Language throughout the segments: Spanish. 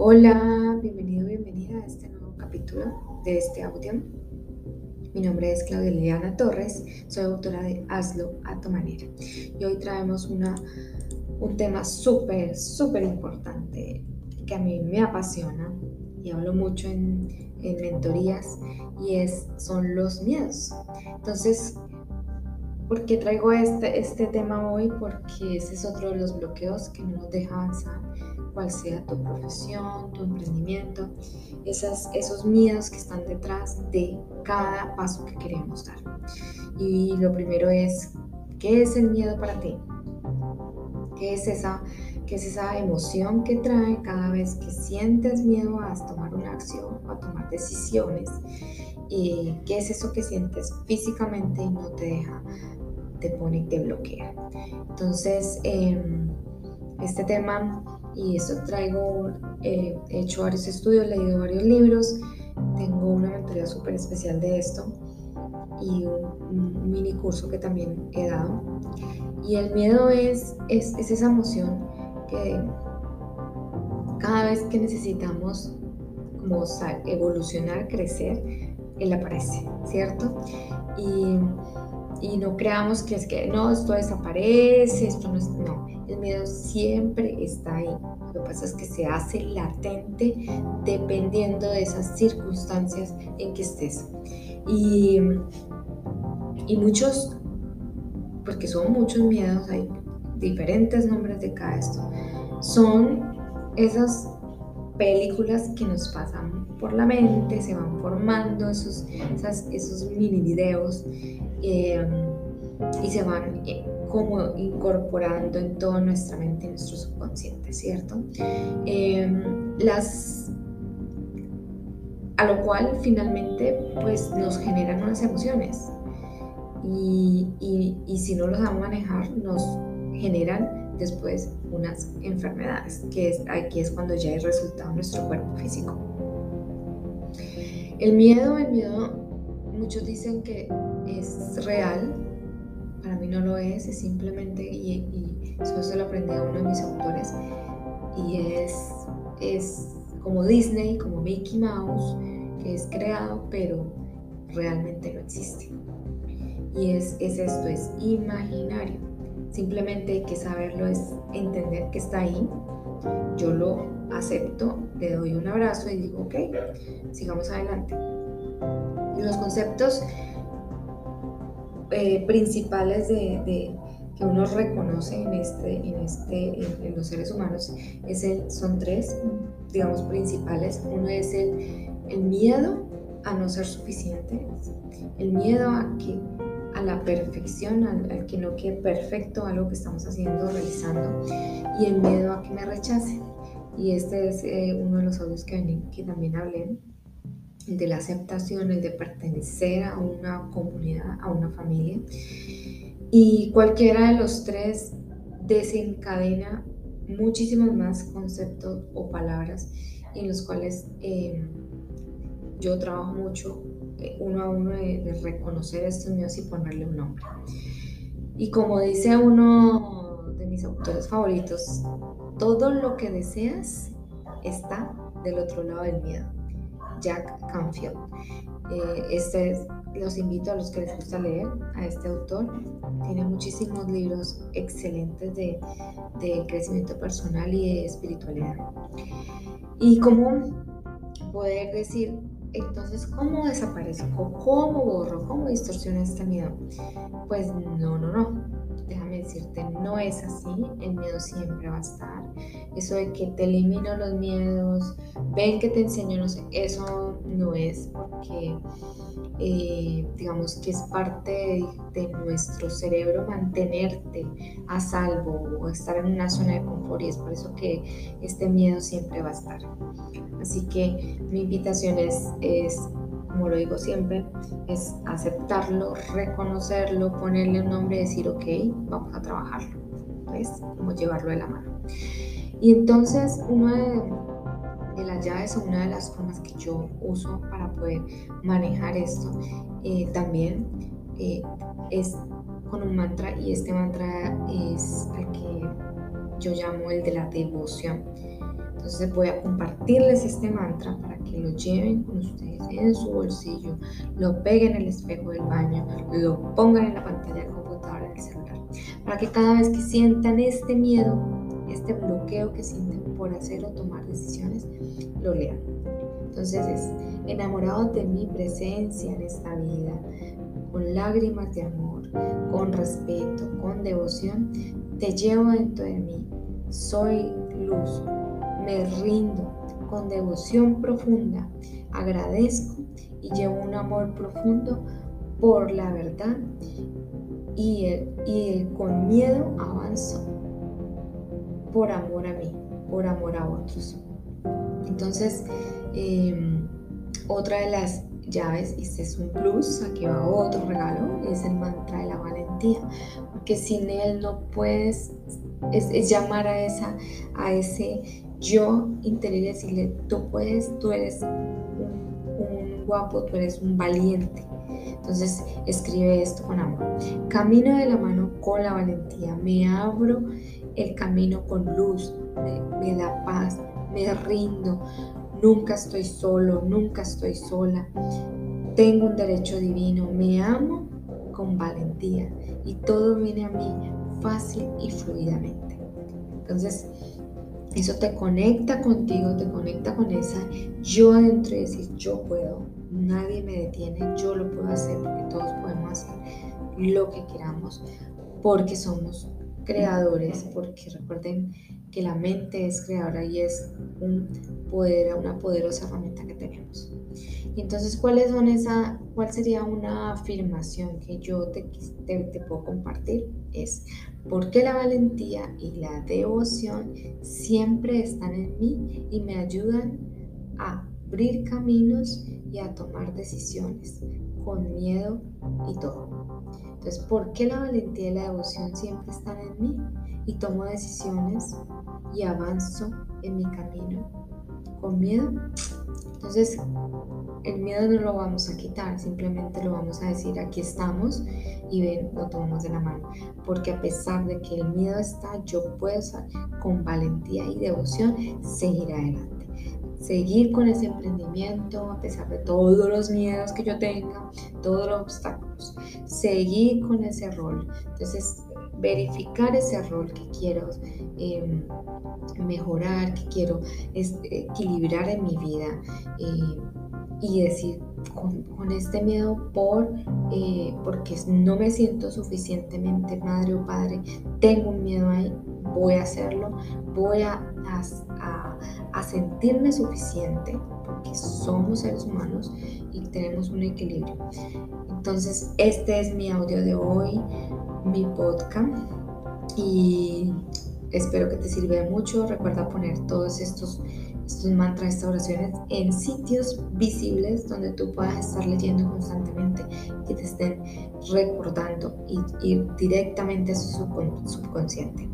Hola, bienvenido, bienvenida a este nuevo capítulo de este audio. Mi nombre es Claudia Liliana Torres, soy autora de Hazlo a tu manera. Y hoy traemos una, un tema súper, súper importante que a mí me apasiona y hablo mucho en, en mentorías y es, son los miedos. Entonces, ¿Por qué traigo este, este tema hoy? Porque ese es otro de los bloqueos que no nos deja avanzar, cual sea tu profesión, tu emprendimiento, esas, esos miedos que están detrás de cada paso que queremos dar. Y lo primero es, ¿qué es el miedo para ti? ¿Qué es esa, qué es esa emoción que trae cada vez que sientes miedo a tomar una acción o a tomar decisiones? ¿Y qué es eso que sientes físicamente y no te deja te pone y te bloquea. Entonces, em, este tema, y eso traigo, eh, he hecho varios estudios, leído varios libros, tengo una mentoría súper especial de esto y un, mini curso que también he dado. Y el miedo es, es, es esa emoción que cada vez que necesitamos como evolucionar, crecer, él aparece, ¿cierto? Y y no creamos que es que no, esto desaparece, esto no es, no, el miedo siempre está ahí. Lo que pasa es que se hace latente dependiendo de esas circunstancias en que estés. Y, y muchos, porque son muchos miedos, hay diferentes nombres de cada esto, son esas películas que nos pasan por la mente, se van formando esos, esos mini videos Em, y se van eh, como incorporando en toda nuestra mente y nuestro subconsciente, ¿cierto? Em, las a lo cual finalmente pues nos generan unas emociones y, y, si no los a manejar nos generan después unas enfermedades, que es, aquí es cuando ya hay resultado en nuestro cuerpo físico. El miedo, el miedo, muchos dicen que es real, para mí no lo es, es simplemente, y, eso se lo aprendí a uno de mis autores, y es, es como Disney, como Mickey Mouse, que es creado, pero realmente no existe. Y es, es esto, es imaginario. Simplemente hay que saberlo, es entender que está ahí. Yo lo acepto, le doy un abrazo y digo, ok, sigamos adelante. Y los conceptos eh, principales de, que uno reconoce en, este, en, este, en, los seres humanos es el, son tres, digamos, principales. Uno es el, el miedo a no ser suficiente, el miedo a que a la perfección, al, que no quede perfecto algo que estamos haciendo, realizando, y el miedo a que me rechacen. Y este es eh, uno de los audios que, que también hablé de la aceptación, el de pertenecer a una comunidad, a una familia. Y cualquiera de los tres desencadena muchísimos más conceptos o palabras en los cuales em, yo trabajo mucho eh, uno a uno de, reconocer estos míos y ponerle un nombre. Y como dice uno de mis autores favoritos, todo lo que deseas está del otro lado del miedo. Jack Canfield. Eh, este los invito a los que les gusta leer a este autor. Tiene muchísimos libros excelentes de, crecimiento personal y de espiritualidad. Y cómo poder decir, entonces, ¿cómo desaparezco? ¿Cómo borro? ¿Cómo distorsiono este miedo? Pues no, no, no decirte, no es así, el miedo siempre va a estar. Eso de que te elimino los miedos, ven que te enseño, no sé, eso no es porque eh, digamos que es parte de, nuestro cerebro mantenerte a salvo o estar en una zona de confort y es por eso que este miedo siempre va a estar. Así que mi invitación es, es como lo digo siempre, es aceptarlo, reconocerlo, ponerle un nombre y decir, ok, vamos a trabajarlo. ¿Ves? Como llevarlo de la mano. Y entonces, una de, las llaves o una de las formas que yo uso para poder manejar esto eh, también eh, es con un mantra y este mantra es el que yo llamo el de la devoción. Entonces voy a compartirles este mantra para que lo lleven con ustedes en su bolsillo, lo peguen en el espejo del baño, lo pongan en la pantalla del computador, en el celular, para que cada vez que sientan este miedo, este bloqueo que sienten por hacer o tomar decisiones, lo lean. Entonces es enamorado de mi presencia en esta vida, con lágrimas de amor, con respeto, con devoción, te llevo dentro de mí. Soy luz, me rindo con devoción profunda, agradezco y llevo un amor profundo por la verdad y, y con miedo avanzo por amor a mí, por amor a otros. Entonces, em, otra de las llaves, y este es un plus, aquí va otro regalo, es el mantra de la valentía, porque sin él no puedes, es, llamar a, esa, a ese yo interior decirle, tú puedes, tú eres un, guapo, tú eres un valiente. Entonces escribe esto con amor. Camino de la mano con la valentía, me abro el camino con luz, me da paz, me rindo, Nunca estoy solo, nunca estoy sola. Tengo un derecho divino, me amo con valentía y todo viene a mí fácil y fluidamente. Entonces, eso te conecta contigo, te conecta con esa yo adentro y decir, yo puedo, nadie me detiene, yo lo puedo hacer porque todos podemos hacer lo que queramos porque somos creadores, porque recuerden que la mente es creadora y es un poder, una poderosa herramienta que tenemos. Entonces, ¿cuáles son esa, ¿cuál sería una afirmación que yo te, te, puedo compartir? Es, porque la valentía y la devoción siempre están en mí y me ayudan a abrir caminos y a tomar decisiones con miedo y todo. Entonces, ¿por qué la valentía y la devoción siempre están en mí? Y tomo decisiones y avanzo en mi camino con miedo. Entonces, el miedo no lo vamos a quitar, simplemente lo vamos a decir, aquí estamos y ven, lo tomamos de la mano. Porque a pesar de que el miedo está, yo puedo con valentía y devoción seguir adelante seguir con ese emprendimiento a pesar de todos los miedos que yo tenga, todos los obstáculos, seguir con ese rol. Entonces, verificar ese rol que quiero em, mejorar, que quiero equilibrar en mi vida eh, y decir, con, este miedo por, eh, porque no me siento suficientemente madre o padre, tengo un miedo ahí, voy a hacerlo, voy a, a, sentirme suficiente, porque somos seres humanos y tenemos un equilibrio. Entonces, este es mi audio de hoy, mi podcast, y espero que te sirva mucho. Recuerda poner todos estos estos mantras, estas oraciones en sitios visibles donde tú puedas estar leyendo constantemente, que te estén recordando y ir directamente a su subconsciente.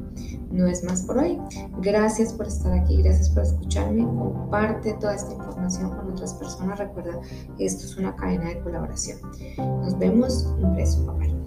No es más por hoy. Gracias por estar aquí, gracias por escucharme. Comparte toda esta información con otras personas. Recuerda, esto es una cadena de colaboración. Nos vemos. Un beso. Bye.